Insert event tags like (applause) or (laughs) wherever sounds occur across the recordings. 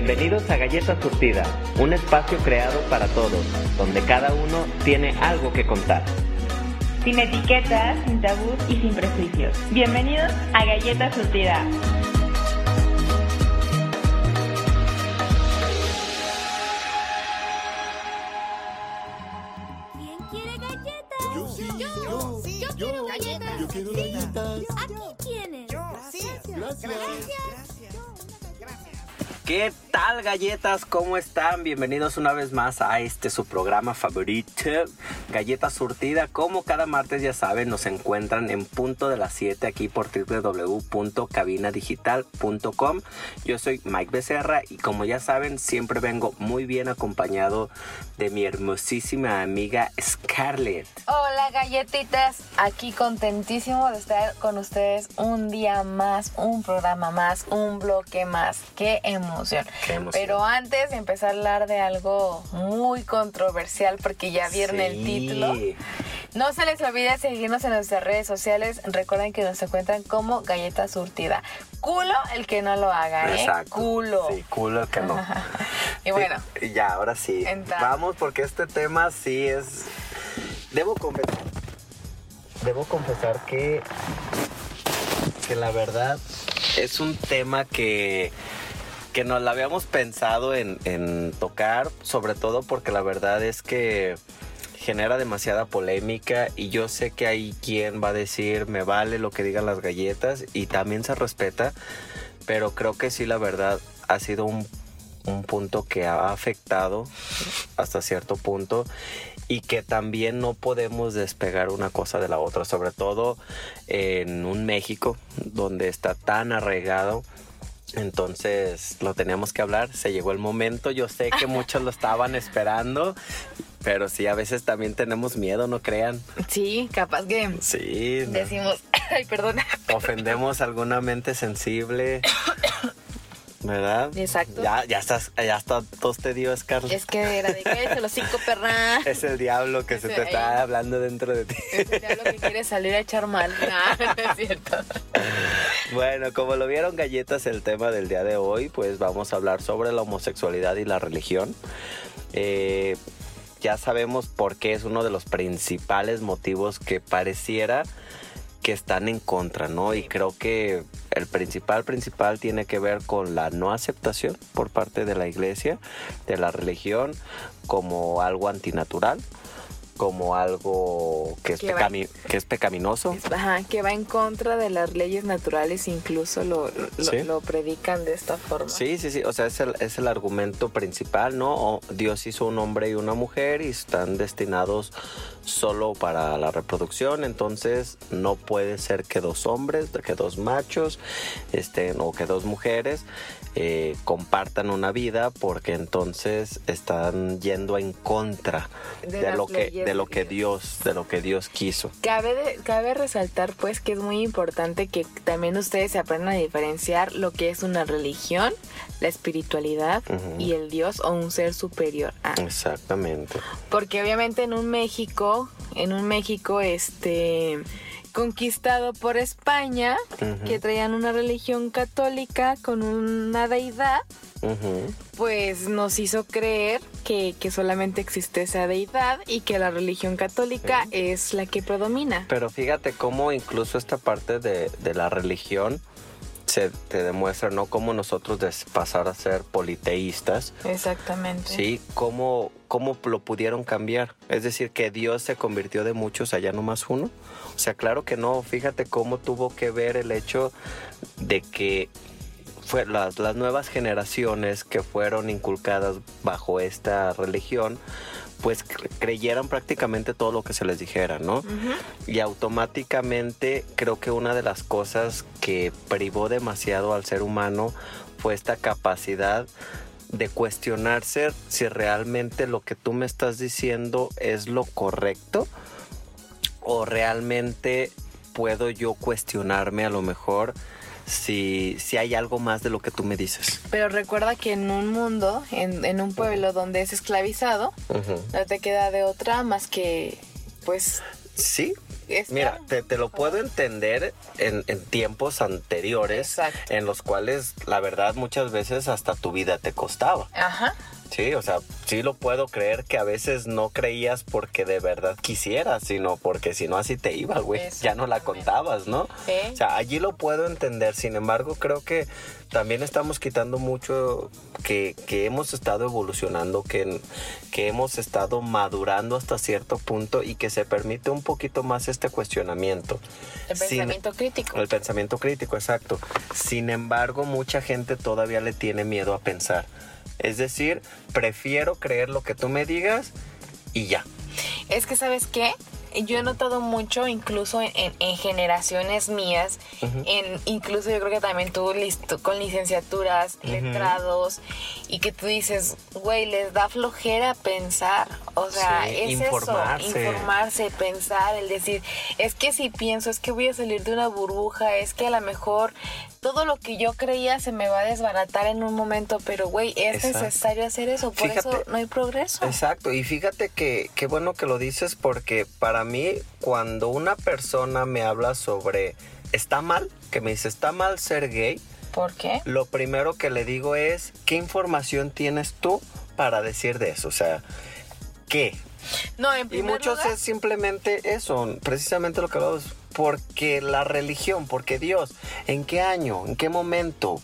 Bienvenidos a Galleta Surtida, un espacio creado para todos, donde cada uno tiene algo que contar. Sin etiquetas, sin tabús y sin prejuicios. Bienvenidos a Galleta Surtida. Galletas? ¿Cómo están? Bienvenidos una vez más a este su programa favorito, Galleta Surtida. Como cada martes ya saben, nos encuentran en punto de las 7 aquí por www.cabinadigital.com. Yo soy Mike Becerra y como ya saben, siempre vengo muy bien acompañado de mi hermosísima amiga Scarlett. Hola galletitas, aquí contentísimo de estar con ustedes un día más, un programa más, un bloque más. Qué emoción. Qué emoción. Pero antes de empezar a hablar de algo muy controversial, porque ya vieron el Sí. No se les olvide seguirnos en nuestras redes sociales. Recuerden que nos encuentran como Galleta Surtida. Culo el que no lo haga, ¿eh? Exacto. Culo. Sí, culo el que no. (laughs) Y bueno, Sí, ya, ahora sí. Vamos, porque este tema sí es. Debo confesar. Debo confesar que. Que la verdad es un tema que. Que nos la habíamos pensado en, en tocar, sobre todo porque la verdad es que genera demasiada polémica y yo sé que hay quien va a decir me vale lo que digan las galletas y también se respeta, pero creo que sí la verdad ha sido un, un punto que ha afectado hasta cierto punto y que también no podemos despegar una cosa de la otra, sobre todo en un México donde está tan arraigado. Entonces lo teníamos que hablar, se llegó el momento, yo sé que (laughs) muchos lo estaban esperando, pero sí, a veces también tenemos miedo, no crean. sí, capaz que Sí, no. decimos, (coughs) ay, perdón. ofendemos alguna mente sensible, ¿verdad? Exacto. Ya, ya estás, ya está, tos te dio, Scarlett. Es que era de cállate los cinco perra. (laughs) Es el diablo que se te ahí. está hablando dentro de ti. Es el diablo que quiere salir a echar mal. No, (laughs) no es cierto. Bueno, como lo vieron galletas el tema del día de hoy, pues vamos a hablar sobre la homosexualidad y la religión. Eh, ya sabemos por qué es uno de los principales motivos que pareciera que están en contra, ¿no? Y creo que el principal, principal tiene que ver con la no aceptación por parte de la iglesia, de la religión, como algo antinatural, como algo que es, Que pecami- que es pecaminoso. Ajá, que va en contra de las leyes naturales, incluso lo, lo, Sí. lo predican de esta forma. Sí, sí, sí, o sea, es el, es el argumento principal, ¿no? O Dios hizo un hombre y una mujer y están destinados solo para la reproducción, entonces no puede ser que dos hombres, que dos machos, estén, o que dos mujeres eh, compartan una vida porque entonces están yendo en contra De lo que de lo que Dios. De lo que Dios quiso. Cabe, de- cabe resaltar pues que es muy importante que también ustedes se aprendan a diferenciar lo que es una religión, la espiritualidad y el Dios o un ser superior a. Exactamente. Porque obviamente en un México, en un México este conquistado por España, que traían una religión católica con una deidad, pues nos hizo creer que, que solamente existe esa deidad y que la religión católica es la que predomina. Pero fíjate cómo incluso esta parte de, de la religión se te demuestra, ¿no? Cómo nosotros de pasar a ser politeístas, Exactamente. ¿sí? Cómo, cómo lo pudieron cambiar. Es decir, que Dios se convirtió de muchos allá nomás uno. O sea, claro que no. Fíjate cómo tuvo que ver el hecho de que fue las, las nuevas generaciones que fueron inculcadas bajo esta religión, pues cre- creyeran prácticamente todo lo que se les dijera, ¿no? Y automáticamente creo que una de las cosas que privó demasiado al ser humano fue esta capacidad de cuestionarse si realmente lo que tú me estás diciendo es lo correcto o realmente puedo yo cuestionarme a lo mejor si, si hay algo más de lo que tú me dices. Pero recuerda que en un mundo, en, en un pueblo donde es esclavizado, no te queda de otra más que, pues, Sí, Mira, te, te lo puedo entender en, en tiempos anteriores Exacto. en los cuales la verdad muchas veces hasta tu vida te costaba. Ajá. Sí, o sea, sí lo puedo creer que a veces no creías porque de verdad quisieras, sino porque si no así te iba, güey. Ya no la contabas, ¿no? Sí. O sea, allí lo puedo entender. Sin embargo, creo que también estamos quitando mucho que, que hemos estado evolucionando, que, que hemos estado madurando hasta cierto punto y que se permite un poquito más este cuestionamiento. El Sin- pensamiento crítico. el pensamiento crítico, exacto. Sin embargo, mucha gente todavía le tiene miedo a pensar. Es decir, prefiero creer lo que tú me digas y ya. Es que, ¿sabes qué? Yo he notado mucho, incluso en, en- en generaciones mías, en incluso yo creo que también tú listo, con licenciaturas, letrados, y que tú dices, güey, les da flojera pensar. O sea, Sí, es informarse. eso, informarse, pensar, el decir, es que si pienso, es que voy a salir de una burbuja, es que a lo mejor todo lo que yo creía se me va a desbaratar en un momento, pero güey, es Exacto. necesario hacer eso, por Fíjate. eso no hay progreso. Exacto, y fíjate que qué bueno que lo dices porque para mí cuando una persona me habla sobre está mal, que me dice está mal ser gay, ¿Por qué? lo primero que le digo es ¿qué información tienes tú para decir de eso? O sea, ¿qué? No, en Y muchos lugar, es simplemente eso, precisamente lo que hablamos, porque la religión, porque Dios, ¿en qué año? ¿En qué momento?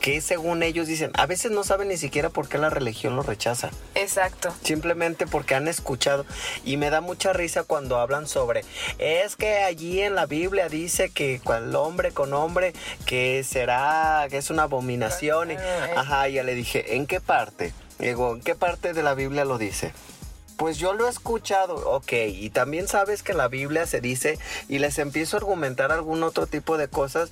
¿Qué según ellos dicen? A veces no saben ni siquiera por qué la religión lo rechaza. Exacto. Simplemente porque han escuchado. Y me da mucha risa cuando hablan sobre, es que allí en la Biblia dice que el hombre con hombre, que será, que es una abominación. Y, ajá, ya le dije, ¿en qué parte? Digo, ¿en qué parte de la Biblia lo dice? Pues yo lo he escuchado, ok, y también sabes que en la Biblia se dice, y les empiezo a argumentar algún otro tipo de cosas,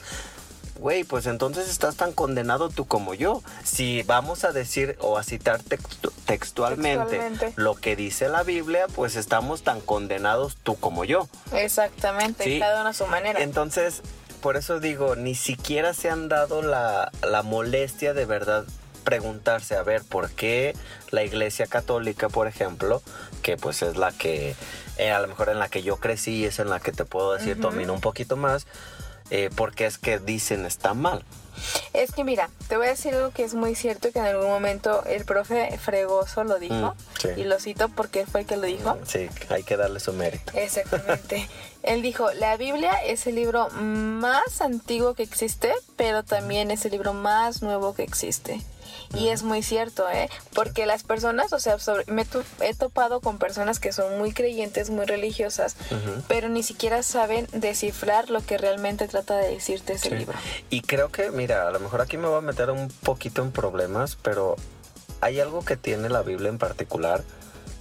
güey, pues entonces estás tan condenado tú como yo. Si vamos a decir o a citar textu- textualmente, Textualmente. lo que dice la Biblia, pues estamos tan condenados tú como yo. Exactamente, Sí. cada uno a su manera. Entonces, por eso digo, ni siquiera se han dado la, la molestia de verdad preguntarse, a ver, ¿por qué la Iglesia Católica, por ejemplo, que pues es la que, eh, a lo mejor en la que yo crecí, es en la que te puedo decir, domino un poquito más, eh, porque es que dicen está mal. Es que mira, te voy a decir algo que es muy cierto que en algún momento el profe Fregoso lo dijo Mm, sí. y lo cito porque fue el que lo dijo. Sí, hay que darle su mérito. Exactamente. (laughs) Él dijo, la Biblia es el libro más antiguo que existe, pero también es el libro más nuevo que existe. Y es muy cierto, ¿eh? Porque las personas, o sea, sobre- me he topado con personas que son muy creyentes, muy religiosas, pero ni siquiera saben descifrar lo que realmente trata de decirte ese Sí. libro. Y creo que, mira, a lo mejor aquí me voy a meter un poquito en problemas, pero hay algo que tiene la Biblia en particular,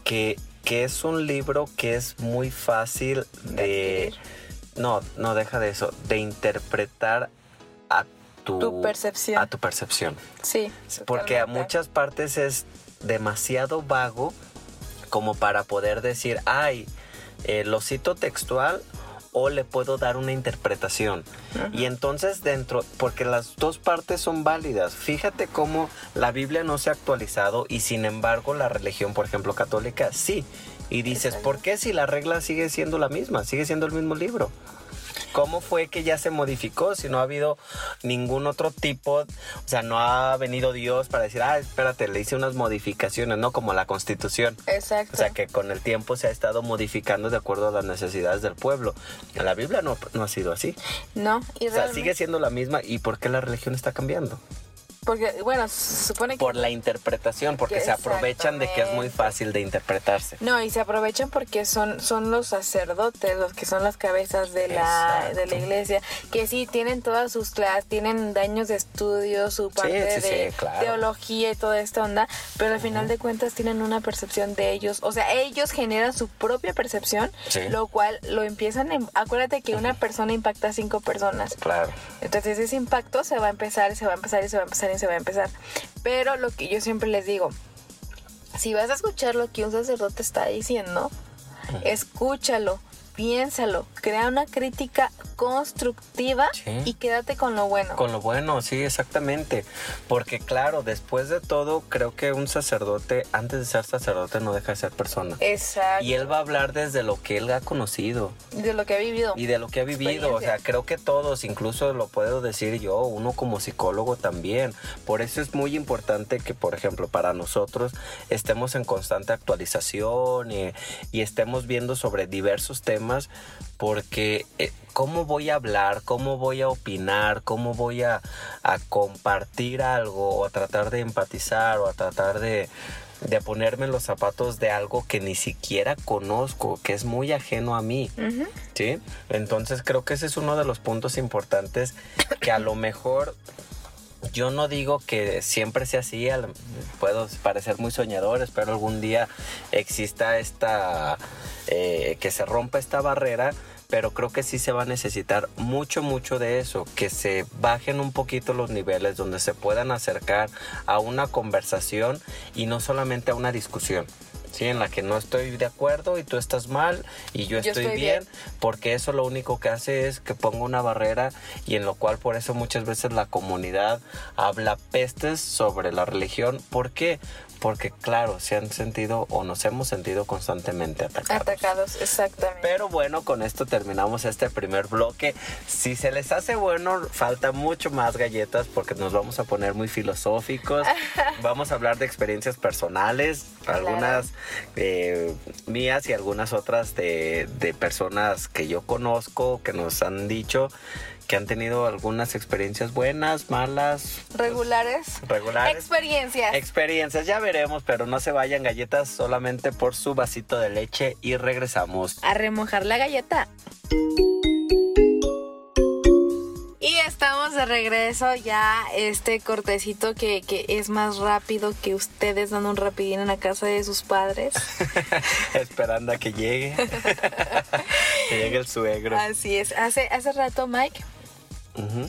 que, que es un libro que es muy fácil de... adquirir. No, no deja de eso, de interpretar tu, Tu percepción. A tu percepción. Sí. Porque a muchas partes es demasiado vago como para poder decir, ay, eh, lo cito textual o le puedo dar una interpretación. Y entonces dentro, porque las dos partes son válidas, fíjate cómo la Biblia no se ha actualizado y sin embargo la religión, por ejemplo, católica, sí. Y dices, Exacto. ¿por qué si la regla sigue siendo la misma? Sigue siendo el mismo libro. ¿Cómo fue que ya se modificó si no ha habido ningún otro tipo? O sea, no ha venido Dios para decir, ah, espérate, le hice unas modificaciones, ¿no? Como la constitución. Exacto. O sea, que con el tiempo se ha estado modificando de acuerdo a las necesidades del pueblo. En la Biblia no, no ha sido así. No, y O sea, realmente- sigue siendo la misma. ¿Y por qué la religión está cambiando? Porque, bueno, se supone que... Por la interpretación, porque se aprovechan de que es muy fácil de interpretarse. No, y se aprovechan porque son, son los sacerdotes, los que son las cabezas de la, Exacto. de la iglesia, que sí tienen todas sus clases, tienen daños de estudio, su parte sí, sí, de claro. teología y toda esta onda, pero al final de cuentas tienen una percepción de ellos, o sea, ellos generan su propia percepción, Sí. lo cual lo empiezan, en- acuérdate que una persona impacta a cinco personas, Claro. entonces ese impacto se va a empezar, se va a empezar y se va a empezar se va a empezar. Pero lo que yo siempre les digo, si vas a escuchar lo que un sacerdote está diciendo, escúchalo, piénsalo, crea una crítica constructiva Sí. y quédate con lo bueno. Con lo bueno, sí, exactamente. Porque claro, después de todo, creo que un sacerdote, antes de ser sacerdote, no deja de ser persona. Exacto. Y él va a hablar desde lo que él ha conocido de lo que ha vivido. y de lo que ha vivido. O sea, creo que todos, incluso lo puedo decir yo, uno como psicólogo también. Por eso es muy importante que, por ejemplo, para nosotros estemos en constante actualización y, y estemos viendo sobre diversos temas, porque eh, ¿cómo voy a hablar? ¿Cómo voy a opinar? ¿Cómo voy a, a compartir algo o a tratar de empatizar o a tratar de de ponerme en los zapatos de algo que ni siquiera conozco, que es muy ajeno a mí. ¿sí? Entonces creo que ese es uno de los puntos importantes que a lo mejor yo no digo que siempre sea así, puedo parecer muy soñador, espero algún día exista esta, eh, que se rompa esta barrera, pero creo que sí se va a necesitar mucho, mucho de eso, que se bajen un poquito los niveles donde se puedan acercar a una conversación y no solamente a una discusión. Sí, en la que no estoy de acuerdo y tú estás mal y yo Yo estoy, estoy bien, bien. porque eso lo único que hace es que ponga una barrera y en lo cual por eso muchas veces la comunidad habla pestes sobre la religión. ¿Por qué? Porque claro, se han sentido o nos hemos sentido constantemente atacados. Atacados, exactamente. Pero bueno, con esto terminamos este primer bloque. Si se les hace bueno, falta mucho más galletas porque nos vamos a poner muy filosóficos. (laughs) vamos a hablar de experiencias personales, Claro. algunas eh, mías y algunas otras de, de personas que yo conozco, que nos han dicho que han tenido algunas experiencias buenas, malas, Regulares. regulares. Experiencias. Experiencias, ya veremos, pero no se vayan galletas solamente por su vasito de leche y regresamos. a remojar la galleta. Y estamos de regreso ya este cortecito que, que es más rápido que ustedes dando un rapidín en la casa de sus padres. (laughs) Esperando a que llegue. (laughs) que llegue el suegro. Así es. Hace, hace rato, Mike.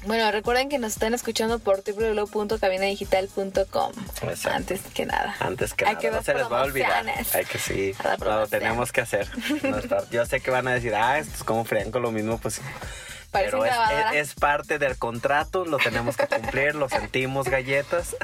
Bueno, recuerden que nos están escuchando por www.cabinadigital.com. Antes que nada. Antes que Hay nada, que no se les va a olvidar. Hay que sí, lo tenemos que hacer. Yo sé que van a decir, ah, esto es como frean con lo mismo, pues. Pero es, es- es parte del contrato, lo tenemos que cumplir, lo sentimos galletas.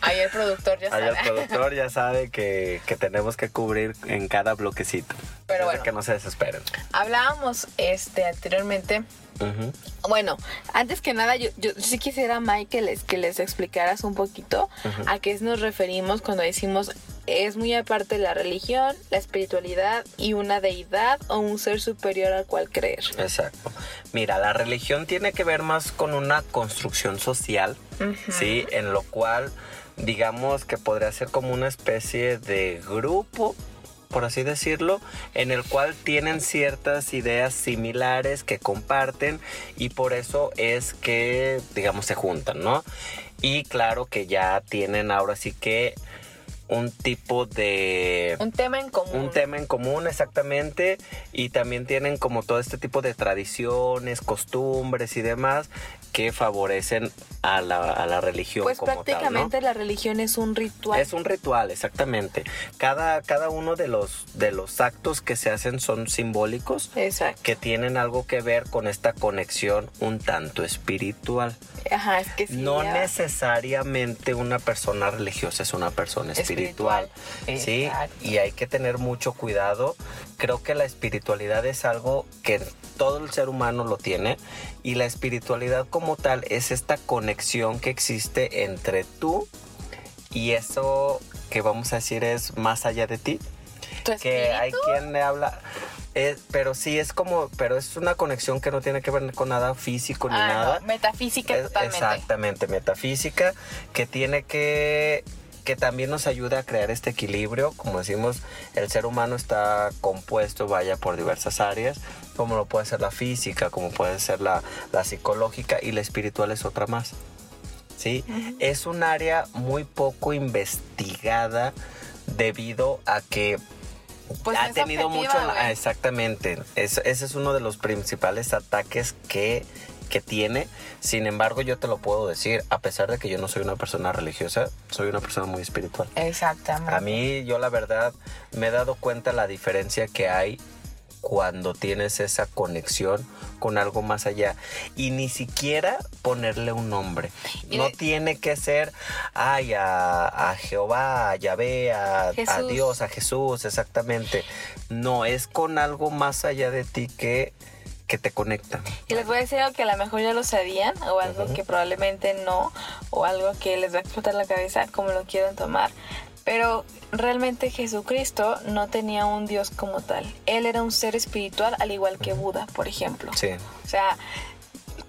Ahí el productor ya Ahí el sabe. productor ya sabe que, que tenemos que cubrir en cada bloquecito. Pero bueno. que no se desesperen. Hablábamos este anteriormente Ujú. Bueno, antes que nada, yo, yo sí quisiera, Mike, que les, que les explicaras un poquito Ujú. a qué nos referimos cuando decimos es muy aparte la religión, la espiritualidad y una deidad o un ser superior al cual creer. Exacto. Mira, la religión tiene que ver más con una construcción social, ¿sí? En lo cual, digamos que podría ser como una especie de grupo, por así decirlo, en el cual tienen ciertas ideas similares que comparten y por eso es que, digamos, se juntan, ¿no? Y claro que ya tienen ahora sí que un tipo de Un tema en común. un tema en común exactamente y también tienen como todo este tipo de tradiciones, costumbres y demás que favorecen a la, a la religión Pues como tal, ¿no? prácticamente la religión es un ritual. Es un ritual, exactamente. Cada, cada uno de los, de los actos que se hacen son simbólicos Exacto. que tienen algo que ver con esta conexión un tanto espiritual. Ajá, es que sí. No ya- necesariamente una persona religiosa es una persona espiritual. Espiritual. Sí, y hay que tener mucho cuidado. Creo que la espiritualidad es algo que todo el ser humano lo tiene y la espiritualidad como tal es esta conexión que existe entre tú y eso que vamos a decir es más allá de ti ¿Tu que hay quien le habla es- pero sí es como pero es una conexión que no tiene que ver con nada físico ni Ah, no, nada metafísica es- totalmente. Exactamente, metafísica, que tiene que que también nos ayuda a crear este equilibrio. Como decimos, el ser humano está compuesto, vaya, por diversas áreas, como lo puede ser la física, como puede ser la, la psicológica y la espiritual es otra más. ¿Sí? Es un área muy poco investigada debido a que Pues ha tenido mucho... exactamente. Es- ese es uno de los principales ataques que, que tiene. Sin embargo, yo te lo puedo decir, a pesar de que yo no soy una persona religiosa, soy una persona muy espiritual. Exactamente. A mí, yo la verdad, me he dado cuenta la diferencia que hay cuando tienes esa conexión con algo más allá y ni siquiera ponerle un nombre. No tiene que ser, ay, a, a Jehová, a Yahvé, a. Dios, a Jesús, exactamente. No, es con algo más allá de ti que, que te conecta. Y les voy a decir algo que a lo mejor ya lo sabían, o algo que probablemente no, o algo que les va a explotar la cabeza, como lo quieran tomar. Pero realmente Jesucristo no tenía un Dios como tal. Él era un ser espiritual, al igual que Buda, por ejemplo. Sí. O sea,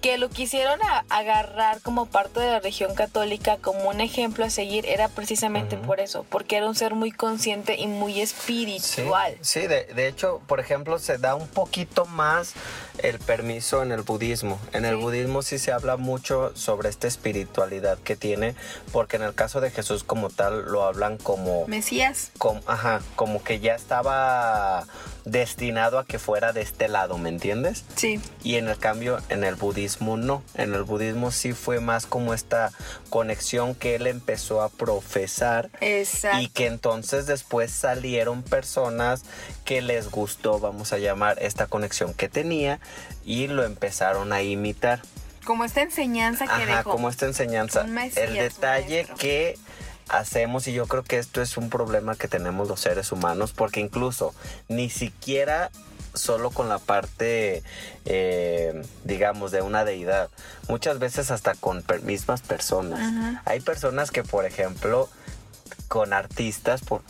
que lo quisieron agarrar como parte de la religión católica como un ejemplo a seguir era precisamente por eso, porque era un ser muy consciente y muy espiritual. sí de, de hecho, por ejemplo, se da un poquito más el permiso en el budismo. En el budismo sí se habla mucho sobre esta espiritualidad que tiene, porque en el caso de Jesús como tal lo hablan como, Mesías. como, ajá, como que ya estaba destinado a que fuera de este lado, ¿me entiendes? Sí. Y en el cambio, en el budismo no. En el budismo sí fue más como esta conexión que él empezó a profesar Exacto. y que entonces después salieron personas que les gustó, vamos a llamar, esta conexión que tenía y lo empezaron a imitar. Como esta enseñanza que Ajá, dejó. como esta enseñanza. Un mesías, El detalle que hacemos, y yo creo que esto es un problema que tenemos los seres humanos, porque incluso ni siquiera solo con la parte, eh, digamos, de una deidad, muchas veces hasta con per- mismas personas. Ajá. Hay personas que, por ejemplo, con artistas, por,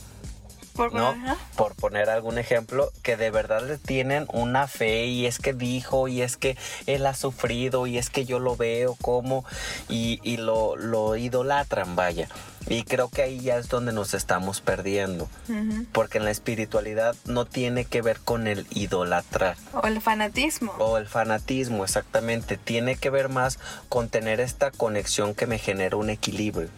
Por- ¿no? ajá. Por poner algún ejemplo, que de verdad le tienen una fe y es que dijo y es que él ha sufrido y es que yo lo veo como y, y lo, lo idolatran, vaya. Y creo que ahí ya es donde nos estamos perdiendo, porque en la espiritualidad no tiene que ver con el idolatrar O el fanatismo. o el fanatismo, exactamente, tiene que ver más con tener esta conexión que me genera un equilibrio.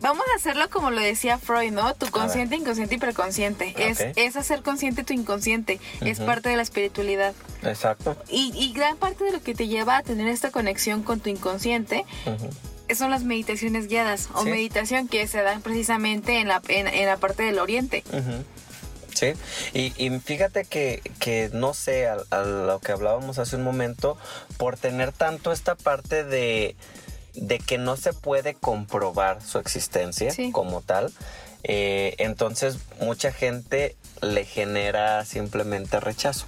Vamos a hacerlo como lo decía Freud, ¿no? Tu consciente, inconsciente y preconsciente. Es, Ok. es hacer consciente tu inconsciente. Es parte de la espiritualidad. Exacto. Y, y gran parte de lo que te lleva a tener esta conexión con tu inconsciente. Son las meditaciones guiadas o Sí. meditación que se dan precisamente en la, en, en la parte del oriente. Sí, y, y fíjate que, que no sé, a, a lo que hablábamos hace un momento, por tener tanto esta parte de, de que no se puede comprobar su existencia Sí. como tal, eh, entonces mucha gente le genera simplemente rechazo.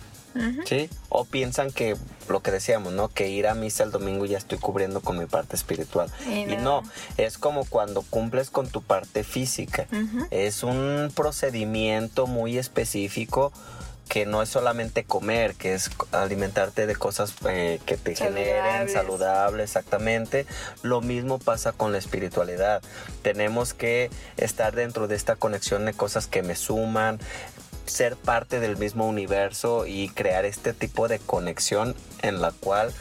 ¿Sí? O piensan que lo que decíamos, ¿no? Que ir a misa el domingo ya estoy cubriendo con mi parte espiritual. Y Y no. es como cuando cumples con tu parte física. Es un procedimiento muy específico que no es solamente comer, que es alimentarte de cosas eh, que te generen saludable, exactamente. Lo mismo pasa con la espiritualidad. Tenemos que estar dentro de esta conexión de cosas que me suman, ser parte del mismo universo y crear este tipo de conexión en la cual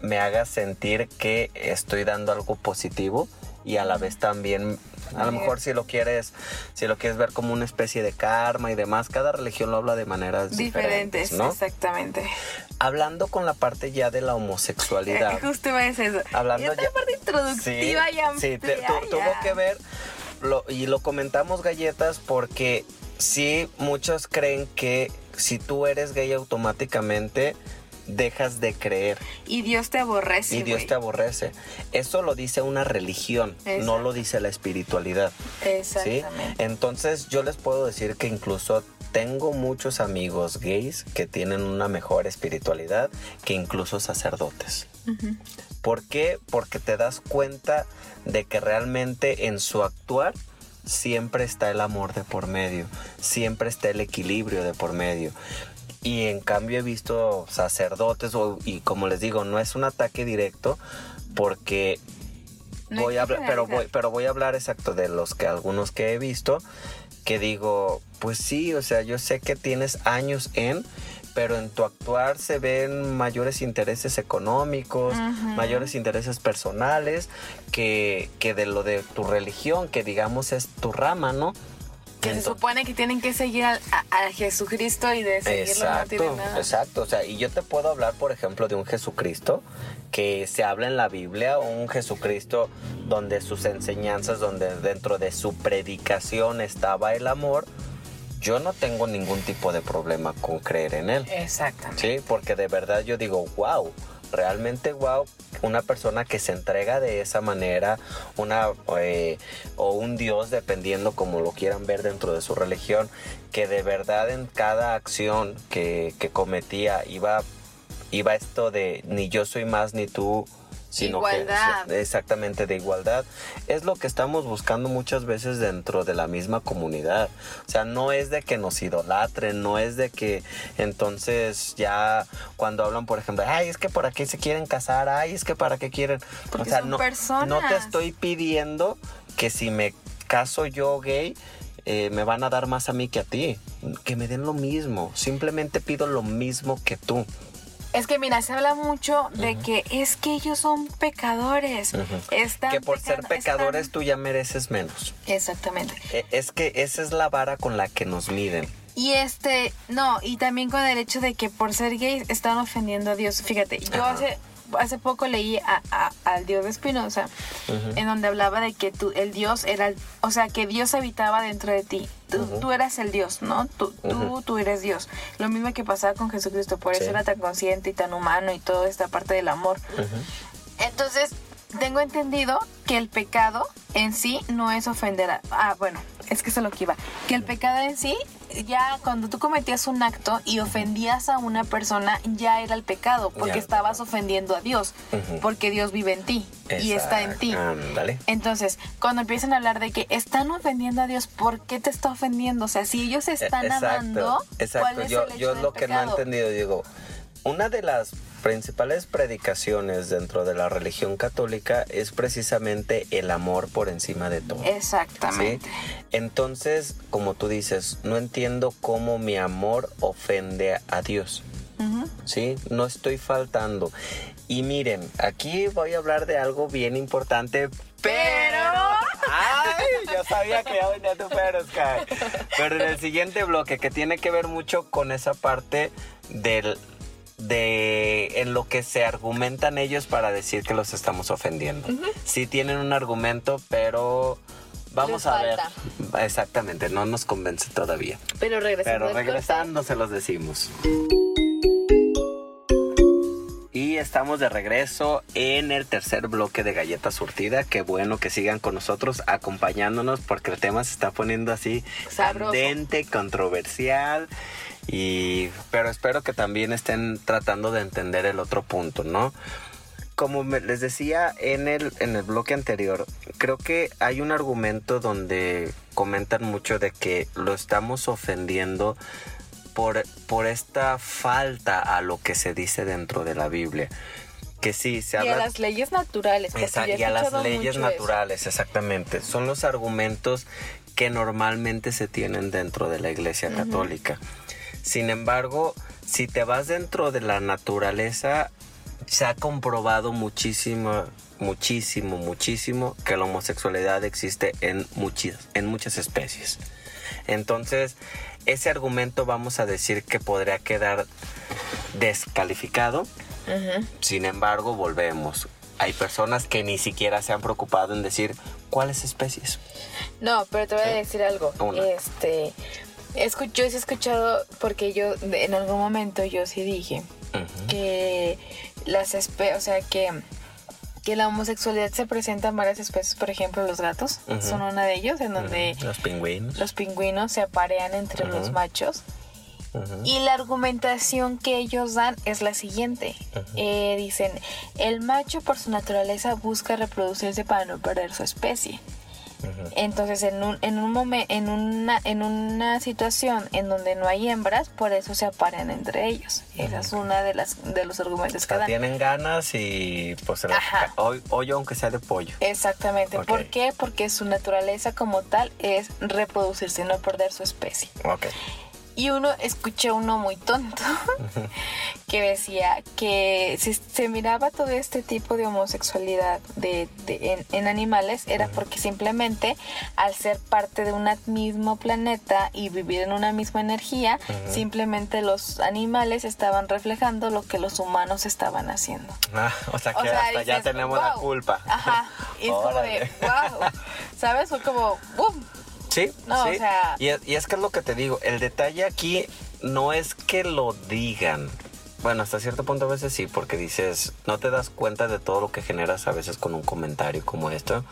me haga sentir que estoy dando algo positivo y a la vez también a lo mejor si lo quieres si lo quieres ver como una especie de karma y demás cada religión lo habla de maneras diferentes, Diferentes, ¿no? exactamente. hablando con la parte ya de la homosexualidad Eh, Justo decir eso. Hablando y esta ya- parte introductiva ya sí, te- tu- tuvo ya. que ver lo- y lo comentamos galletas porque sí muchos creen que si tú eres gay automáticamente dejas de creer Y Dios te aborrece. y Dios te aborrece. Eso lo dice una religión, no lo dice la espiritualidad. ¿sí? Exactamente. Entonces yo les puedo decir que incluso tengo muchos amigos gays que tienen una mejor espiritualidad que incluso sacerdotes. ¿Por qué? Porque te das cuenta de que realmente en su actuar siempre está el amor de por medio, siempre está el equilibrio de por medio. Y en cambio he visto sacerdotes, o- y como les digo, no es un ataque directo, porque No voy a hablar, pero voy, pero voy a hablar exacto de los que algunos que he visto, que digo, pues sí, o sea, yo sé que tienes años en, pero en tu actuar se ven mayores intereses económicos, mayores intereses personales que, que de lo de tu religión, que digamos es tu rama, ¿no? Que se supone que tienen que seguir al- a, a Jesucristo y de seguirlo no tiene Exacto, nada. exacto. O sea, y yo te puedo hablar, por ejemplo, de un Jesucristo que se habla en la Biblia, un Jesucristo donde sus enseñanzas, donde dentro de su predicación estaba el amor, yo no tengo ningún tipo de problema con creer en él. Exactamente. Sí, porque de verdad yo digo, wow, realmente wow, una persona que se entrega de esa manera, una eh, o un Dios, dependiendo como lo quieran ver dentro de su religión, que de verdad en cada acción que, que cometía iba, iba esto de ni yo soy más ni tú. Sino Igualdad. que exactamente de igualdad. Es lo que estamos buscando muchas veces dentro de la misma comunidad. O sea no es de que nos idolatren no es de que entonces ya cuando hablan por ejemplo ay es que por aquí se quieren casar ay es que para qué quieren Porque o sea son no personas. no te estoy pidiendo que si me caso yo gay eh, me van a dar más a mí que a ti. Que me den lo mismo. Simplemente pido lo mismo que tú Es que mira, se habla mucho de que es que ellos son pecadores. Están que por ser pecadores están- tú ya mereces menos Exactamente. E- Es que esa es la vara con la que nos miden. Y este, no, y también con el hecho de que por ser gays están ofendiendo a Dios. Fíjate, yo Ajá. hace, hace poco leí a- a- al Dios de Spinoza, en donde hablaba de que tú, el Dios era, o sea, que Dios habitaba dentro de ti. Tú, tú eras el Dios, ¿no? Tú, tú, tú eres Dios. Lo mismo que pasaba con Jesucristo, por eso Sí. era tan consciente y tan humano y toda esta parte del amor. Entonces, tengo entendido que el pecado en sí no es ofender a... Ah, bueno, es que eso es lo que iba. Que el pecado en sí, ya cuando tú cometías un acto y ofendías a una persona, ya era el pecado, porque Ya. estabas ofendiendo a Dios, porque Dios vive en ti y está en ti. Entonces, cuando empiezan a hablar de que están ofendiendo a Dios, ¿por qué te está ofendiendo? O sea, si ellos están E- Exacto, amando, Exacto. ¿cuál es yo el hecho yo del lo que no he entendido, digo, una de las principales predicaciones dentro de la religión católica es precisamente el amor por encima de todo. ¿sí? Exactamente. Entonces, como tú dices, no entiendo cómo mi amor ofende a Dios. ¿sí? No estoy faltando. Y miren, aquí voy a hablar de algo bien importante, pero... ¡Ay! Yo sabía que ya venía tu pero, Sky. Pero en el siguiente bloque, que tiene que ver mucho con esa parte del de en lo que se argumentan ellos para decir que los estamos ofendiendo. Sí tienen un argumento, pero vamos Les a ver. Exactamente, no nos convence todavía. Pero regresando. Pero regresando se los decimos. Y estamos de regreso en el tercer bloque de Galleta Surtida. Qué bueno que sigan con nosotros acompañándonos porque el tema se está poniendo así Sabroso. candente, controversial. Y, pero espero que también estén tratando de entender el otro punto, ¿no? Como me- les decía en el, en el bloque anterior, creo que hay un argumento donde comentan mucho de que lo estamos ofendiendo por, por esta falta a lo que se dice dentro de la Biblia. Que sí, se Y a las leyes naturales. Esa- y a las leyes eso. naturales, exactamente. Son los argumentos que normalmente se tienen dentro de la Iglesia Católica. Sin embargo, si te vas dentro de la naturaleza, se ha comprobado muchísimo, muchísimo, muchísimo que la homosexualidad existe en muchas, en muchas especies. Entonces, ese argumento vamos a decir que podría quedar descalificado. Sin embargo, volvemos. Hay personas que ni siquiera se han preocupado en decir cuáles especies. No, pero te voy a decir algo. Una. Este, yo he escuchado, porque yo en algún momento yo sí dije que las especies, o sea, que, que la homosexualidad se presenta en varias especies, por ejemplo, los gatos son una de ellos, en donde Los pingüinos. los pingüinos se aparean entre los machos. Y la argumentación que ellos dan es la siguiente. Eh, dicen, el macho por su naturaleza busca reproducirse para no perder su especie. Entonces, en un, en un momen- en una, en una situación en donde no hay hembras, por eso se aparean entre ellos. Esa es una de las de los argumentos O que dan. tienen ganas y pues se hoy, hoy aunque sea de pollo. Exactamente. ¿Por qué? Porque su naturaleza como tal es reproducirse, no perder su especie. Ok. Y uno, escuché uno muy tonto que decía que si se miraba todo este tipo de homosexualidad de, de- en, en animales era porque simplemente al ser parte de un mismo planeta y vivir en una misma energía, simplemente los animales estaban reflejando lo que los humanos estaban haciendo. Ah, o sea que O sea, hasta ya tenemos la culpa. Ajá. Y es como de, (laughs) wow. ¿Sabes? Fue como, boom. Sí, No, sí. o sea- Y, es- y es que es lo que te digo, el detalle aquí no es que lo digan. Bueno, hasta cierto punto a veces sí, porque dices, no te das cuenta de todo lo que generas a veces con un comentario como esto.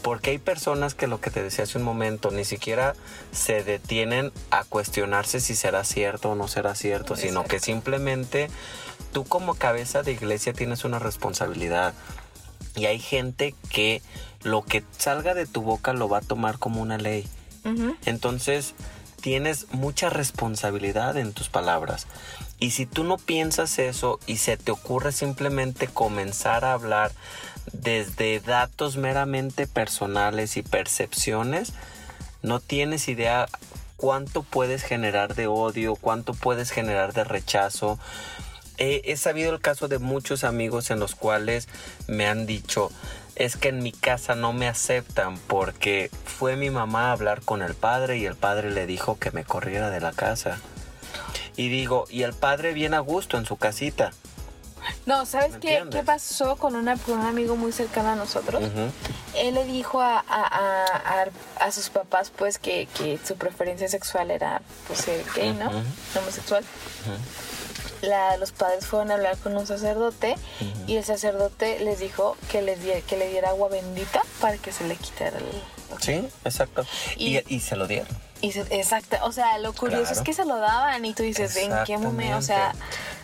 Porque hay personas que lo que te decía hace un momento, ni siquiera se detienen a cuestionarse si será cierto o no será cierto, sino que simplemente tú como cabeza de iglesia tienes una responsabilidad. Y hay gente que lo que salga de tu boca lo va a tomar como una ley. Entonces tienes mucha responsabilidad en tus palabras. Y si tú no piensas eso y se te ocurre simplemente comenzar a hablar desde datos meramente personales y percepciones, no tienes idea cuánto puedes generar de odio, cuánto puedes generar de rechazo. He, he sabido el caso de muchos amigos en los cuales me han dicho, es que en mi casa no me aceptan porque fue mi mamá a hablar con el padre y el padre le dijo que me corriera de la casa. Y digo, y el padre bien a gusto en su casita. No, ¿sabes ¿Me qué, qué pasó con, una, con un amigo muy cercano a nosotros? Él le dijo a, a, a, sus papás pues que, que su preferencia sexual era pues ser gay, ¿no? Homosexual. La, los padres fueron a hablar con un sacerdote y el sacerdote les dijo que, les die- que le diera agua bendita para que se le quitara el... Sí, exacto. Y, Y- y se lo dieron. Y se- exacto, o sea, lo curioso Claro. es que se lo daban y tú dices, ¿en qué momento? O sea.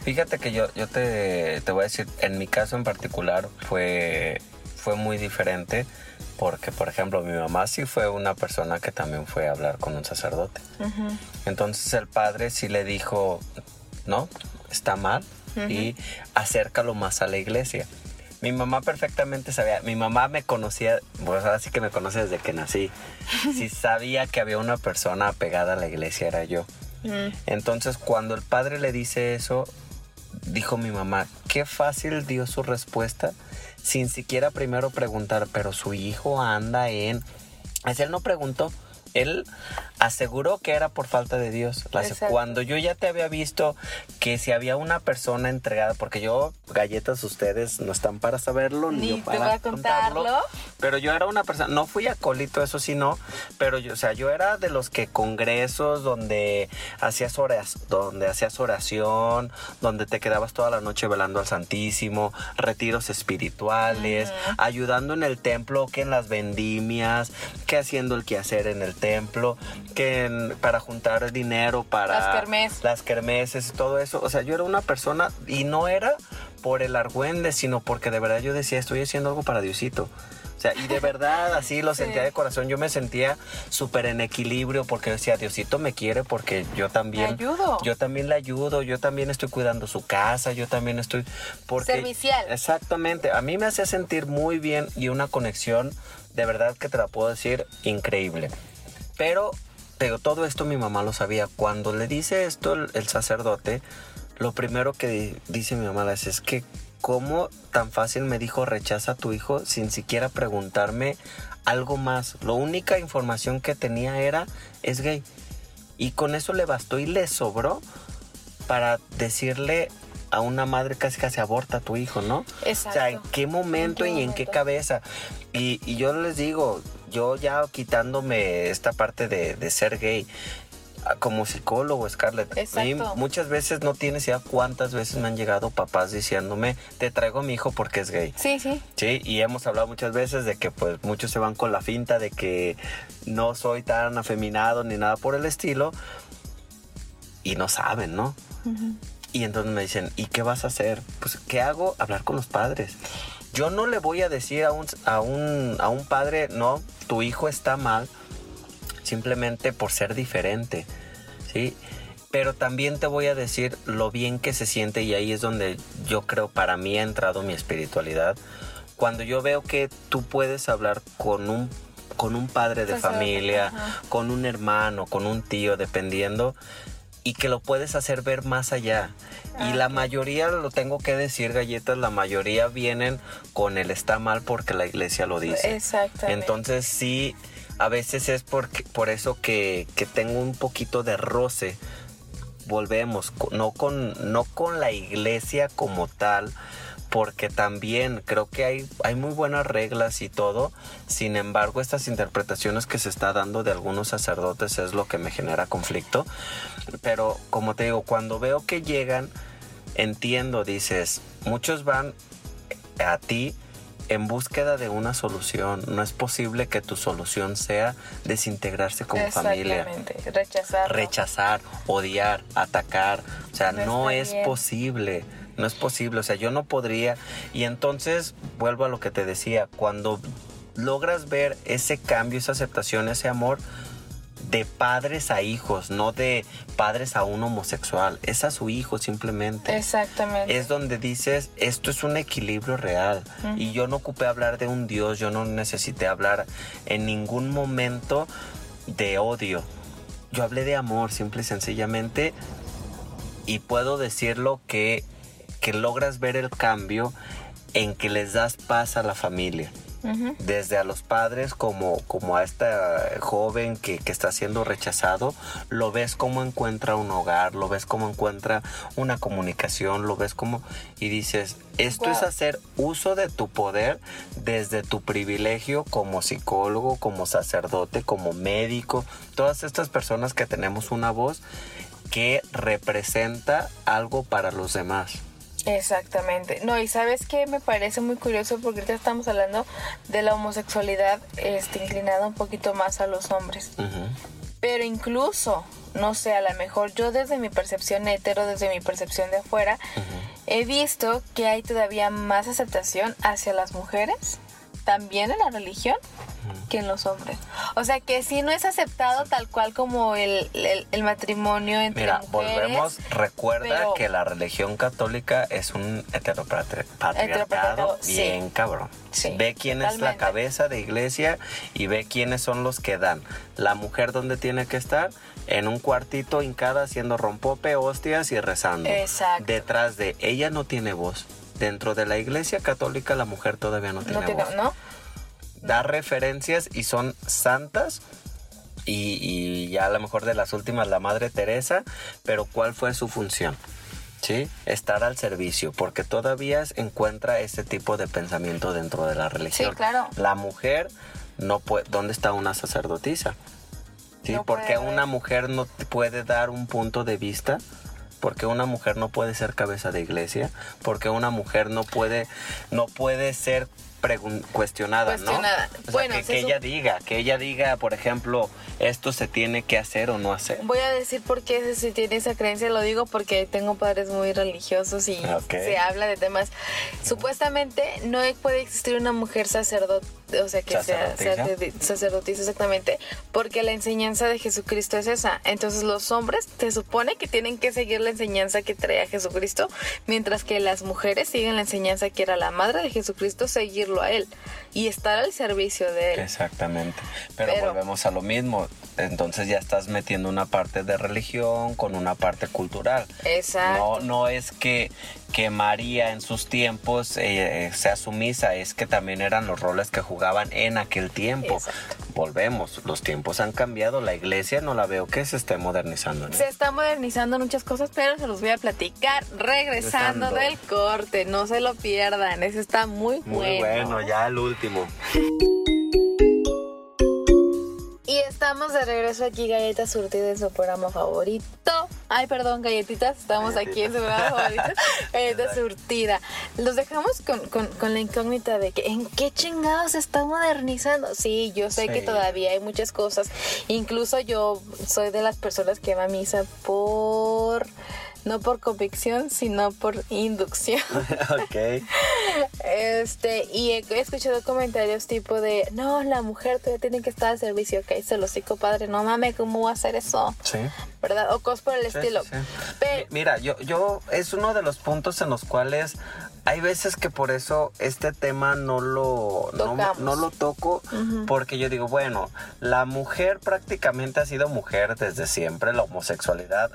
Fíjate que yo, yo te, te voy a decir, en mi caso en particular fue, fue muy diferente porque, por ejemplo, mi mamá sí fue una persona que también fue a hablar con un sacerdote. Entonces el padre sí le dijo, no, está mal y acércalo más a la iglesia. Mi mamá perfectamente sabía, mi mamá me conocía, pues ahora sí que me conoce desde que nací. (laughs) Si sabía que había una persona apegada a la iglesia era yo. mm, Entonces cuando el padre le dice eso, dijo mi mamá, qué fácil dio su respuesta sin siquiera primero preguntar, pero su hijo anda en... Así él no preguntó, él aseguró que era por falta de Dios. Exacto. Cuando yo ya te había visto que si había una persona entregada, porque yo, galletas, ustedes no están para saberlo, ni, Ni yo para a contarlo. pero yo era una persona, no fui acólito, eso sí no, pero yo, o sea, yo era de los que congresos donde hacías horas, donde hacías oración, donde te quedabas toda la noche velando al Santísimo, retiros espirituales, ayudando en el templo, que en las vendimias, que haciendo el quehacer en el templo, que en- para juntar dinero para Las kermés. las kermeses, todo eso. O sea, yo era una persona y no era por el argüende, sino porque de verdad yo decía, estoy haciendo algo para Diosito. O sea, y de verdad así lo (laughs) Sí. sentía de corazón. Yo me sentía súper en equilibrio porque decía, Diosito me quiere porque yo también... Me ayudo. Yo también le ayudo, yo también estoy cuidando su casa, yo también estoy... Porque, Servicial. Exactamente. A mí me hacía sentir muy bien y una conexión, de verdad que te la puedo decir, increíble. Pero, pero todo esto mi mamá lo sabía. Cuando le dice esto el, el sacerdote, lo primero que di- dice mi mamá es, es que cómo tan fácil me dijo rechaza a tu hijo sin siquiera preguntarme algo más. La única información que tenía era es gay. Y con eso le bastó y le sobró para decirle a una madre casi casi aborta a tu hijo, ¿no? Exacto. O sea, ¿en qué momento ¿En qué y en qué cabeza? Y, y yo les digo, yo ya quitándome esta parte de, de ser gay, ah, como psicólogo, Scarlett, a mí Exacto. muchas veces no tienes idea cuántas veces me han llegado papás diciéndome, te traigo a mi hijo porque es gay. sí, sí. Sí, y hemos hablado muchas veces de que pues muchos se van con la finta de que no soy tan afeminado ni nada por el estilo y no saben, ¿no? Y entonces me dicen, ¿y qué vas a hacer? Pues, ¿qué hago? Hablar con los padres. Yo no le voy a decir a un, a un, a un padre, no, tu hijo está mal, simplemente por ser diferente, ¿sí? Pero también te voy a decir lo bien que se siente y ahí es donde yo creo para mí ha entrado mi espiritualidad. Cuando yo veo que tú puedes hablar con un, con un padre de familia, ajá. con un hermano, con un tío, dependiendo, y que lo puedes hacer ver más allá. Y la mayoría, lo tengo que decir, galletas, la mayoría vienen con el está mal porque la iglesia lo dice. Exactamente. Entonces sí, a veces es porque, por eso que, que tengo un poquito de roce. Volvemos, no con, no con la iglesia como tal, porque también creo que hay, hay muy buenas reglas y todo, sin embargo estas interpretaciones que se está dando de algunos sacerdotes es lo que me genera conflicto, pero como te digo, cuando veo que llegan, entiendo, dices, muchos van a ti en búsqueda de una solución. No es posible que tu solución sea desintegrarse como familia. Exactamente, rechazar. Rechazar, odiar, atacar. O sea, No es bien. posible. No es posible. O sea, yo no podría. Y entonces, vuelvo a lo que te decía. Cuando logras ver ese cambio, esa aceptación, ese amor de padres a hijos, no de padres a un homosexual. Es a su hijo simplemente Exactamente. es donde dices, esto es un equilibrio real. Y yo no ocupé hablar de un Dios, yo no necesité hablar en ningún momento de odio. Yo hablé de amor, simple y sencillamente. Y puedo decirlo que, que logras ver el cambio en que les das paz a la familia desde a los padres como, como a esta joven que, que está siendo rechazado, lo ves como encuentra un hogar, lo ves como encuentra una comunicación, lo ves como y dices, esto Wow. es hacer uso de tu poder desde tu privilegio como psicólogo, como sacerdote, como médico, todas estas personas que tenemos una voz que representa algo para los demás. Exactamente. No, y sabes que me parece muy curioso porque ahorita estamos hablando de la homosexualidad este, inclinada un poquito más a los hombres. Pero incluso, no sé, a lo mejor yo desde mi percepción hetero, desde mi percepción de afuera, he visto que hay todavía más aceptación hacia las mujeres, también en la religión, que en los hombres. O sea que sí no es aceptado tal cual como el, el- el matrimonio entre Mira, mujeres. volvemos, recuerda pero- que la religión católica es un heteropatriarcado sí. bien cabrón. Sí, ve quién es la cabeza de iglesia y ve quiénes son los que dan. La mujer donde tiene que estar, en un cuartito hincada haciendo rompope, hostias y rezando. Exacto. Detrás de ella no tiene voz. Dentro de la iglesia católica la mujer todavía no tiene no tiene, voz ¿no? da referencias y son santas. Y, y ya a lo mejor de las últimas la Madre Teresa, pero ¿cuál fue su función? ¿Sí? Estar al servicio, porque todavía encuentra ese tipo de pensamiento dentro de la religión. Sí, claro. La mujer no puede... ¿Dónde está una sacerdotisa? ¿Sí? No ¿Por qué puede. una mujer no puede dar un punto de vista? Porque una mujer no puede ser cabeza de iglesia, porque una mujer no puede, no puede ser cuestionada, Cuestionada. ¿no? O sea, Bueno, que, ella diga, que ella diga, por ejemplo, esto se tiene que hacer o no hacer. Voy a decir por qué se tiene esa creencia, lo digo porque tengo padres muy religiosos y se habla de temas. Supuestamente no puede existir una mujer sacerdote, o sea, que sea ¿Sacerdotisa? sacerdoti- sacerdotisa exactamente, porque la enseñanza de Jesucristo es esa. Entonces los hombres se supone que tienen que seguir la enseñanza que trae a Jesucristo, mientras que las mujeres siguen la enseñanza que era la madre de Jesucristo, seguirlo a él y estar al servicio de él. Exactamente. Pero, Pero- volvemos a lo mismo. Entonces ya estás metiendo una parte de religión con una parte cultural. Exacto. No, no es que, que María en sus tiempos eh, sea sumisa, es que también eran los roles que jugaban en aquel tiempo. Exacto. Volvemos, los tiempos han cambiado, la iglesia no la veo que se esté modernizando. ¿no? Se está modernizando muchas cosas, pero se los voy a platicar regresando Regresando. del corte. No se lo pierdan, ese está muy, Muy bueno, ya el último. (laughs) Y estamos de regreso aquí, Galletas Surtidas, en su programa favorito. Ay, perdón, galletitas, estamos aquí en su programa favorito. (laughs) Galletas Surtida. Los dejamos con, con- con la incógnita de que en qué chingados se está modernizando. Sí, yo sé que todavía hay muchas cosas. Incluso yo soy de las personas que va a misa por... No por convicción, sino por inducción. (laughs) ok. Este, y he, escuchado comentarios tipo de, no, la mujer todavía tiene que estar al servicio, ok, se lo hocico padre, no mames, ¿cómo va a hacer eso? Sí. ¿Verdad? O cosas por el Sí, estilo. sí, sí. Pe- Mi- Mira, yo, yo es uno de los puntos en los cuales hay veces que por eso este tema no lo, no, no lo toco, porque yo digo, bueno, la mujer prácticamente ha sido mujer desde siempre, la homosexualidad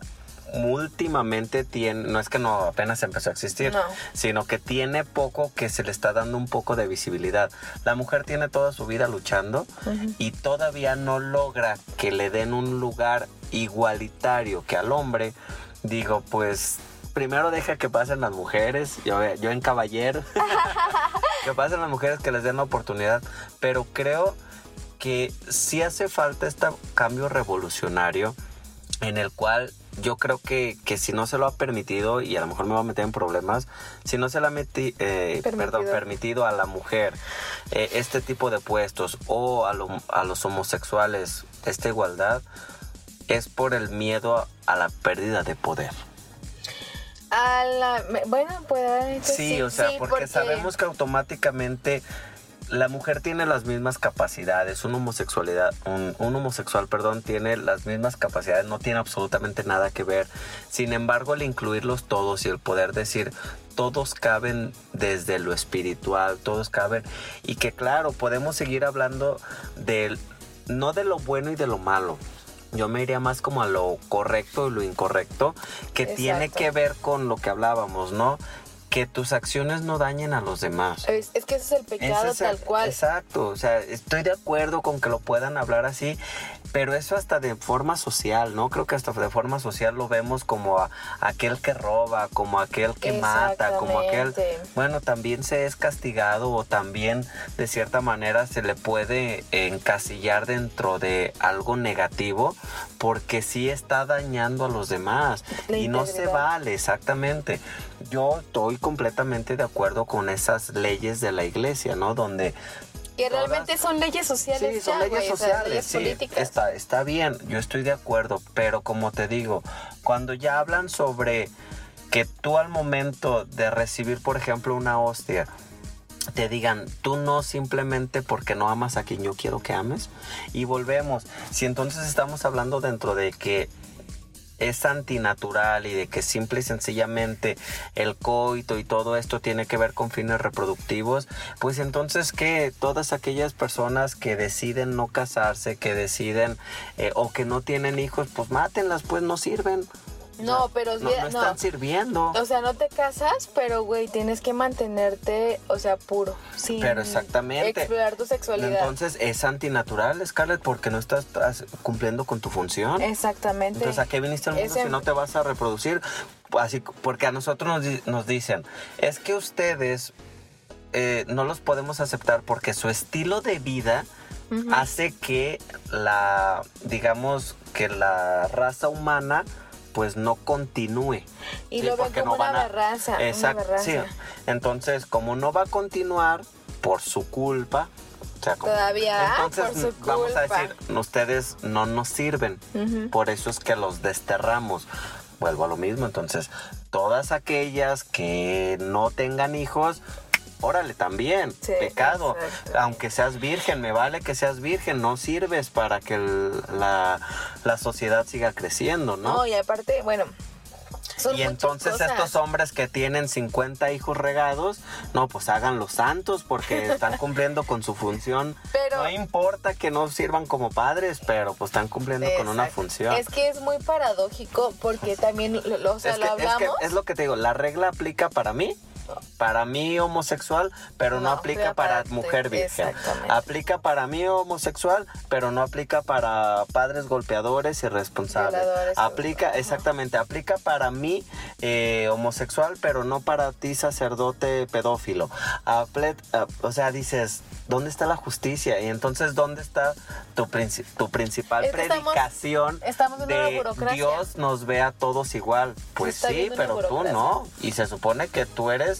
últimamente tiene, no es que no apenas empezó a existir, No. sino que tiene poco que se le está dando un poco de visibilidad. La mujer tiene toda su vida luchando y todavía no logra que le den un lugar igualitario que al hombre. Digo, pues primero deja que pasen las mujeres, yo, yo en caballero, (laughs) que pasen las mujeres que les den la oportunidad, pero creo que sí hace falta este cambio revolucionario en el cual yo creo que, que si no se lo ha permitido, y a lo mejor me va a meter en problemas, si no se le ha meti- eh, Permitido. perdón, permitido a la mujer eh, este tipo de puestos o a, lo- a los homosexuales esta igualdad, es por el miedo a, a la pérdida de poder. A la, bueno, puede Sí, o sea, sí, porque, sabemos que automáticamente la mujer tiene las mismas capacidades, un homosexualidad, un, un homosexual, perdón, tiene las mismas capacidades, no tiene absolutamente nada que ver. Sin embargo, el incluirlos todos y el poder decir todos caben desde lo espiritual, todos caben y que claro, podemos seguir hablando del no de lo bueno y de lo malo. Yo me iría más como a lo correcto y lo incorrecto, que tiene que ver con lo que hablábamos, ¿no? Que tus acciones no dañen a los demás. Es, es que ese es el pecado el- tal cual. Exacto, o sea, estoy de acuerdo con que lo puedan hablar así, pero eso hasta de forma social, ¿no? Creo que hasta de forma social lo vemos como a- aquel que roba, como aquel que mata, como aquel... Bueno, también se es castigado o también de cierta manera se le puede encasillar dentro de algo negativo porque sí está dañando a los demás La y no se vale, exactamente. Yo estoy completamente de acuerdo con esas leyes de la iglesia, ¿no? Donde que realmente son leyes sociales Sí, son ya, leyes sociales, leyes sí, políticas. está, está bien, yo estoy de acuerdo, pero como te digo, cuando ya hablan sobre que tú al momento de recibir, por ejemplo, una hostia, te digan, tú no simplemente porque no amas a quien yo quiero que ames, y volvemos, si entonces estamos hablando dentro de que es antinatural y de que simple y sencillamente el coito y todo esto tiene que ver con fines reproductivos, pues entonces que todas aquellas personas que deciden no casarse, que deciden eh, o que no tienen hijos, pues mátenlas, pues no sirven. No, pero no, no no. están sirviendo. O sea, no te casas, pero güey, tienes que mantenerte, o sea, puro. Sin Pero exactamente. Explorar tu sexualidad. Entonces es antinatural, Scarlett, porque no estás, cumpliendo con tu función. Exactamente. Entonces, ¿a qué viniste al mundo si no te vas a reproducir? Así, porque a nosotros nos dicen, es que ustedes eh, no los podemos aceptar porque su estilo de vida hace que la, digamos, que la raza humana pues no continúe. Y Sí, lo ven como una van a- una Exacto, sí. Entonces, como no va a continuar por su culpa, o sea, como- Todavía, entonces por su vamos a decir, ustedes no nos sirven. Por eso es que los desterramos. Vuelvo a lo mismo, entonces, todas aquellas que no tengan hijos, órale también, Sí, pecado. exacto. Aunque seas virgen, me vale que seas virgen, no sirves para que el- la, la sociedad siga creciendo, ¿no? No, y aparte, bueno. Son Y entonces cosas. estos hombres que tienen 50 hijos regados, no, pues hagan los santos porque (laughs) están cumpliendo con su función. Pero- no importa que no sirvan como padres, pero pues están cumpliendo con una función. Es que es muy paradójico porque también, lo, o sea, Es lo es que hablamos. es lo que te digo, la regla aplica para mí, para mí homosexual, pero no, No, aplica para mujer virgen. Aplica para mí homosexual, pero no aplica para padres golpeadores y responsables. Violadores, Aplica, exactamente, aplica para mí eh, homosexual, pero no para ti sacerdote pedófilo. Ah, o sea, dices, ¿dónde está la justicia? Y entonces, ¿dónde está tu, princi- tu principal Es que estamos- predicación estamos en una de burocracia. Dios nos ve a todos igual? Pues sí, pero tú no. Y se supone que tú eres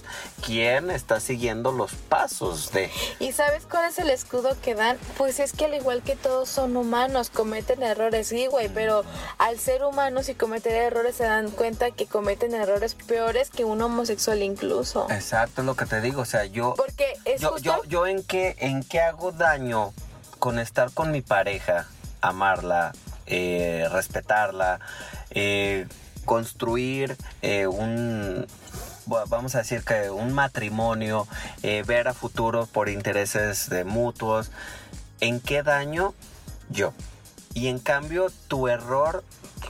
quien está siguiendo los pasos de... ¿Y sabes cuál es el escudo que dan? Pues es que al igual que todos son humanos, cometen errores, sí, güey, pero al ser humanos y cometer errores se dan cuenta que cometen errores peores que un homosexual incluso. Exacto, es lo que te digo. O sea, yo... Porque es yo, justo... yo, yo en qué en qué hago daño con estar con mi pareja, amarla, eh, respetarla, eh, construir eh, un vamos a decir que un matrimonio, eh, ver a futuro por intereses de mutuos. ¿En qué daño? Yo. Y en cambio, tu error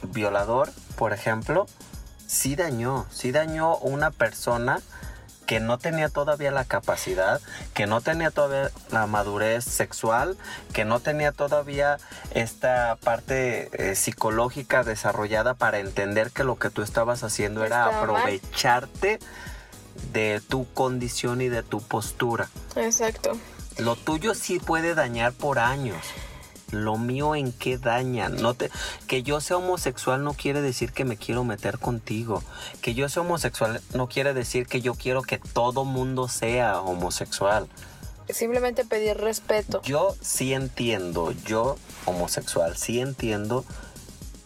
violador, por ejemplo, sí dañó, sí dañó una persona que no tenía todavía la capacidad, que no tenía todavía la madurez sexual, que no tenía todavía esta parte eh, psicológica desarrollada para entender que lo que tú estabas haciendo era mal. aprovecharte de tu condición y de tu postura. Exacto. Lo tuyo sí puede dañar por años. Lo mío en qué daña. No te, que yo sea homosexual no quiere decir que me quiero meter contigo. Que yo sea homosexual no quiere decir que yo quiero que todo mundo sea homosexual. Simplemente pedir respeto. Yo sí entiendo, yo homosexual, sí entiendo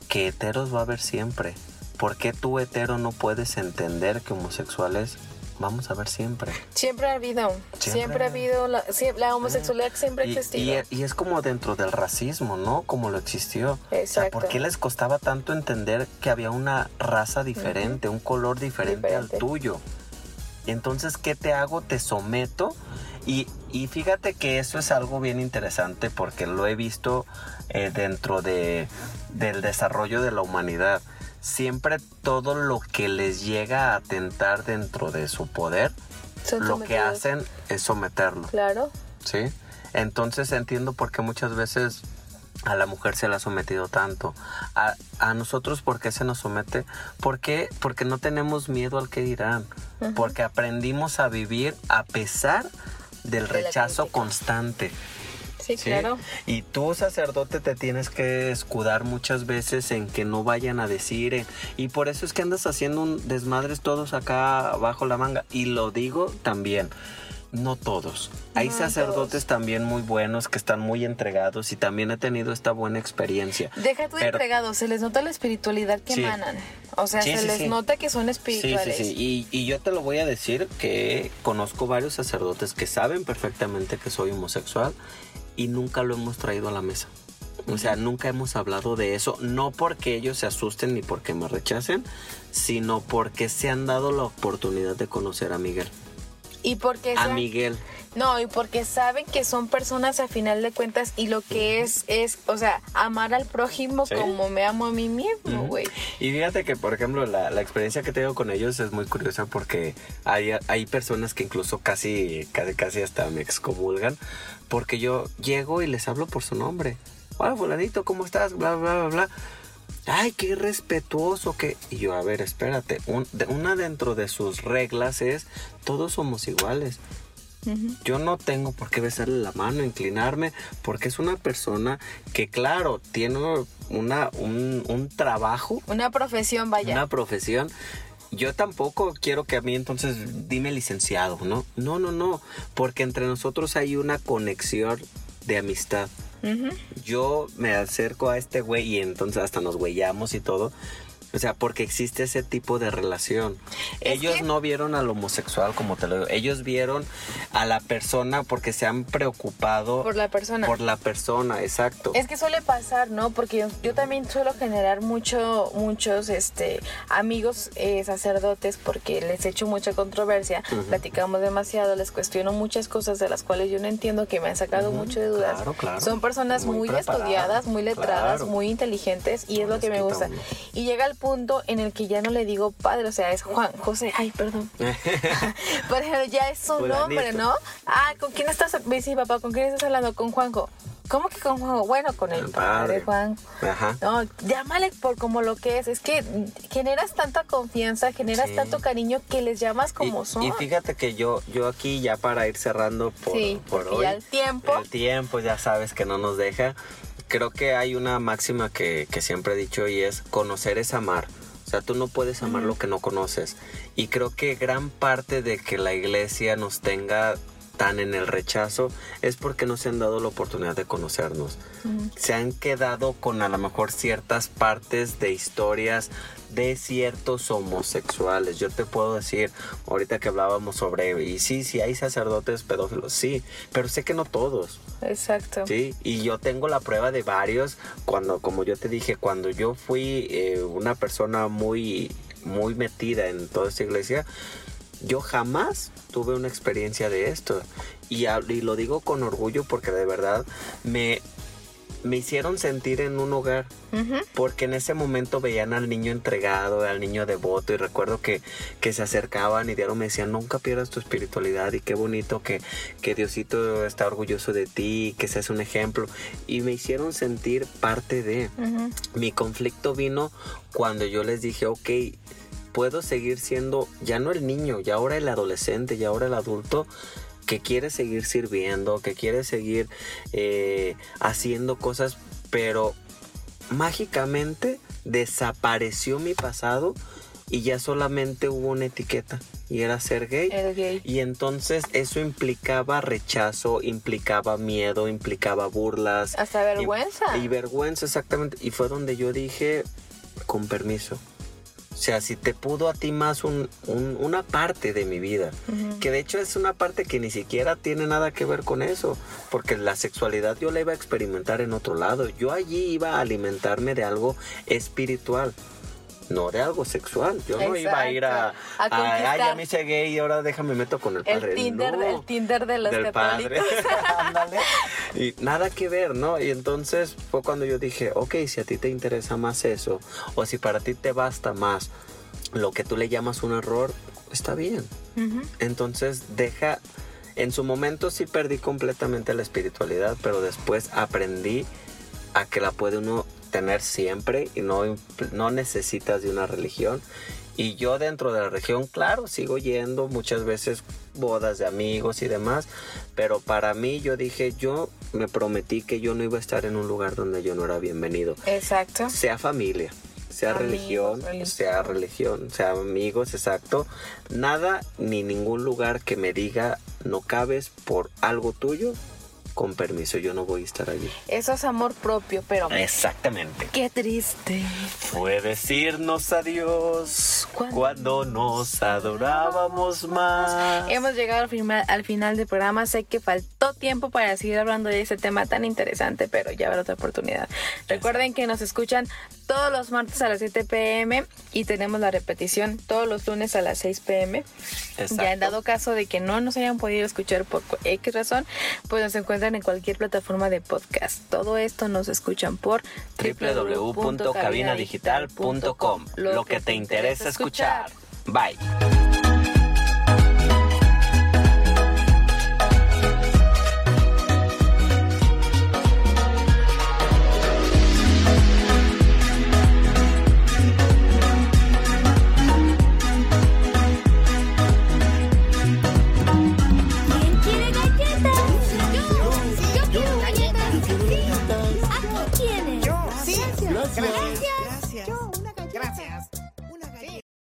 que heteros va a haber siempre. ¿Por qué tú hetero no puedes entender que homosexuales vamos a ver siempre? Siempre ha habido. Siempre. Siempre, ha habido. La, la homosexualidad siempre ha Y, existido. y- y es como dentro del racismo, ¿no? Como lo existió. O sea, Exacto. ¿por qué les costaba tanto entender que había una raza diferente, un color diferente, Diferente. al tuyo? Y entonces, ¿qué te hago? Te someto. Y, y fíjate que eso es algo bien interesante porque lo he visto eh, dentro de, del desarrollo de la humanidad. Siempre todo lo que les llega a atentar dentro de su poder, Son lo que hacen es someterlo. Claro. ¿sí? Entonces entiendo por qué muchas veces a la mujer se le ha sometido tanto. A, a nosotros, ¿por qué se nos somete? ¿Por qué? Porque no tenemos miedo al que dirán. Porque aprendimos a vivir a pesar del De la rechazo constante. Sí, ¿sí? claro. Y tú, sacerdote, te tienes que escudar muchas veces en que no vayan a decir. y por eso es que andas haciendo un desmadres todos acá bajo la manga. Y lo digo también. No todos. Hay No sacerdotes todos. también muy buenos que están muy entregados y también he tenido esta buena experiencia. Deja tú de Pero- entregado, se les nota la espiritualidad que Sí. emanan. O sea, Sí, se sí, les sí. nota que son Sí, espirituales. sí, sí. Y, y yo te lo voy a decir que conozco varios sacerdotes que saben perfectamente que soy homosexual y nunca lo hemos traído a la mesa. O sea, nunca hemos hablado de eso, no porque ellos se asusten ni porque me rechacen, sino porque se han dado la oportunidad de conocer a Miguel. Y porque A Miguel. No, y porque saben que son personas a final de cuentas y lo que es es, o sea, amar al prójimo Sí. como me amo a mí mismo, güey. Y fíjate que, por ejemplo, la, la experiencia que tengo con ellos es muy curiosa porque hay, hay personas que incluso casi, casi, casi hasta me excomulgan porque yo llego y les hablo por su nombre. Hola, fulanito, ¿cómo estás? Bla, bla, bla, bla. Ay, qué respetuoso que... Y yo, a ver, espérate. Un- de- una dentro de sus reglas es, todos somos iguales. Yo no tengo por qué besarle la mano, inclinarme, porque es una persona que, claro, tiene una, un, un trabajo, Una profesión, vaya. una profesión. Yo tampoco quiero que a mí entonces dime licenciado, ¿no? No, no, no, porque entre nosotros hay una conexión de amistad. Yo me acerco a este güey y entonces hasta nos güeyamos y todo. O sea, porque existe ese tipo de relación. Es Ellos que- no vieron al homosexual como te lo digo. Ellos vieron a la persona porque se han preocupado Por la persona. por la persona, exacto. Es que suele pasar, ¿no? Porque yo, yo también suelo generar mucho, muchos este, amigos eh, sacerdotes porque les echo mucha controversia, platicamos demasiado, les cuestiono muchas cosas de las cuales yo no entiendo, que me han sacado mucho de dudas. claro, claro. Son personas Muy estudiadas, muy letradas, claro. muy inteligentes y es No lo que me gusta. uno. Y llega el punto en el que ya no le digo padre, o sea, es Juan, José, ay, perdón. (laughs) Pero ya es su Fulanito. nombre, ¿no? Ah, ¿con quién estás? Me dice papá, ¿con quién estás hablando? Con Juanjo. ¿Cómo que con Juanjo? Bueno, con el El padre padre. Juan. Ajá. No, llámale por como lo que es. Es que generas tanta confianza, generas Sí. tanto cariño que les llamas como y, son. y fíjate que yo, yo aquí ya para ir cerrando por, Sí, por hoy. ya el tiempo. El tiempo ya sabes que no nos deja. Creo que hay una máxima que, que siempre he dicho y es conocer es amar. O sea, tú no puedes amar lo que no conoces. Y creo que gran parte de que la iglesia nos tenga tan en el rechazo es porque no se han dado la oportunidad de conocernos. Se han quedado con a lo mejor ciertas partes de historias de ciertos homosexuales. Yo te puedo decir, ahorita que hablábamos sobre, y sí, sí hay sacerdotes pedófilos, sí, pero sé que no todos. Exacto. Sí, y yo tengo la prueba de varios cuando, como yo te dije, cuando yo fui eh, una persona muy, muy metida en toda esta iglesia, yo jamás tuve una experiencia de esto. Y, y lo digo con orgullo porque de verdad me, me hicieron sentir en un hogar. Porque en ese momento veían al niño entregado, al niño devoto y recuerdo que, que se acercaban y diario me decían, nunca pierdas tu espiritualidad y qué bonito que, que Diosito está orgulloso de ti, que seas un ejemplo. Y me hicieron sentir parte de... Mi conflicto vino cuando yo les dije, ok, puedo seguir siendo ya no el niño, ya ahora el adolescente, ya ahora el adulto que quiere seguir sirviendo, que quiere seguir eh, haciendo cosas, pero mágicamente desapareció mi pasado y ya solamente hubo una etiqueta y era ser gay. Gay. Y entonces eso implicaba rechazo, implicaba miedo, implicaba burlas. Hasta vergüenza. Y, y vergüenza, exactamente. Y fue donde yo dije, con permiso. O sea, si te pudo a ti más un- un- una parte de mi vida, que de hecho es una parte que ni siquiera tiene nada que ver con eso, porque la sexualidad yo la iba a experimentar en otro lado. Yo allí iba a alimentarme de algo espiritual. No de algo sexual. Yo no iba a ir a. A a, Ay, ya me hice gay y ahora déjame meto con el padre. El Tinder, No el Tinder de los del padre. (laughs) Ándale. y nada que ver, ¿no? Y entonces fue cuando yo dije, ok, si a ti te interesa más eso, o si para ti te basta más lo que tú le llamas un error, está bien. Entonces deja, en su momento sí perdí completamente la espiritualidad, pero después aprendí a que la puede uno tener siempre y no, no necesitas de una religión. Y yo dentro de la religión, claro, sigo yendo muchas veces bodas de amigos y demás, pero para mí yo dije, yo me prometí que yo no iba a estar en un lugar donde yo no era bienvenido Exacto. sea familia, sea Amigos, religión, religión. sea religión, sea amigos, exacto. Nada ni ningún lugar que me diga no cabes por algo tuyo, con permiso, yo no voy a estar allí. Eso es amor propio, pero Exactamente. qué triste. Fue decirnos adiós Cuando cuando nos adorábamos más. Hemos llegado al final, al final del programa. Sé que faltó tiempo para seguir hablando de este tema tan interesante, pero ya habrá otra oportunidad. Recuerden que nos escuchan todos los martes a las 7 pm y tenemos la repetición todos los lunes a las 6 pm. Exacto. Ya en dado caso de que no nos hayan podido escuchar por X razón, pues nos encuentran en cualquier plataforma de podcast. Todo esto nos escuchan por www.cabinadigital.com. Lo que te interesa escuchar. Bye.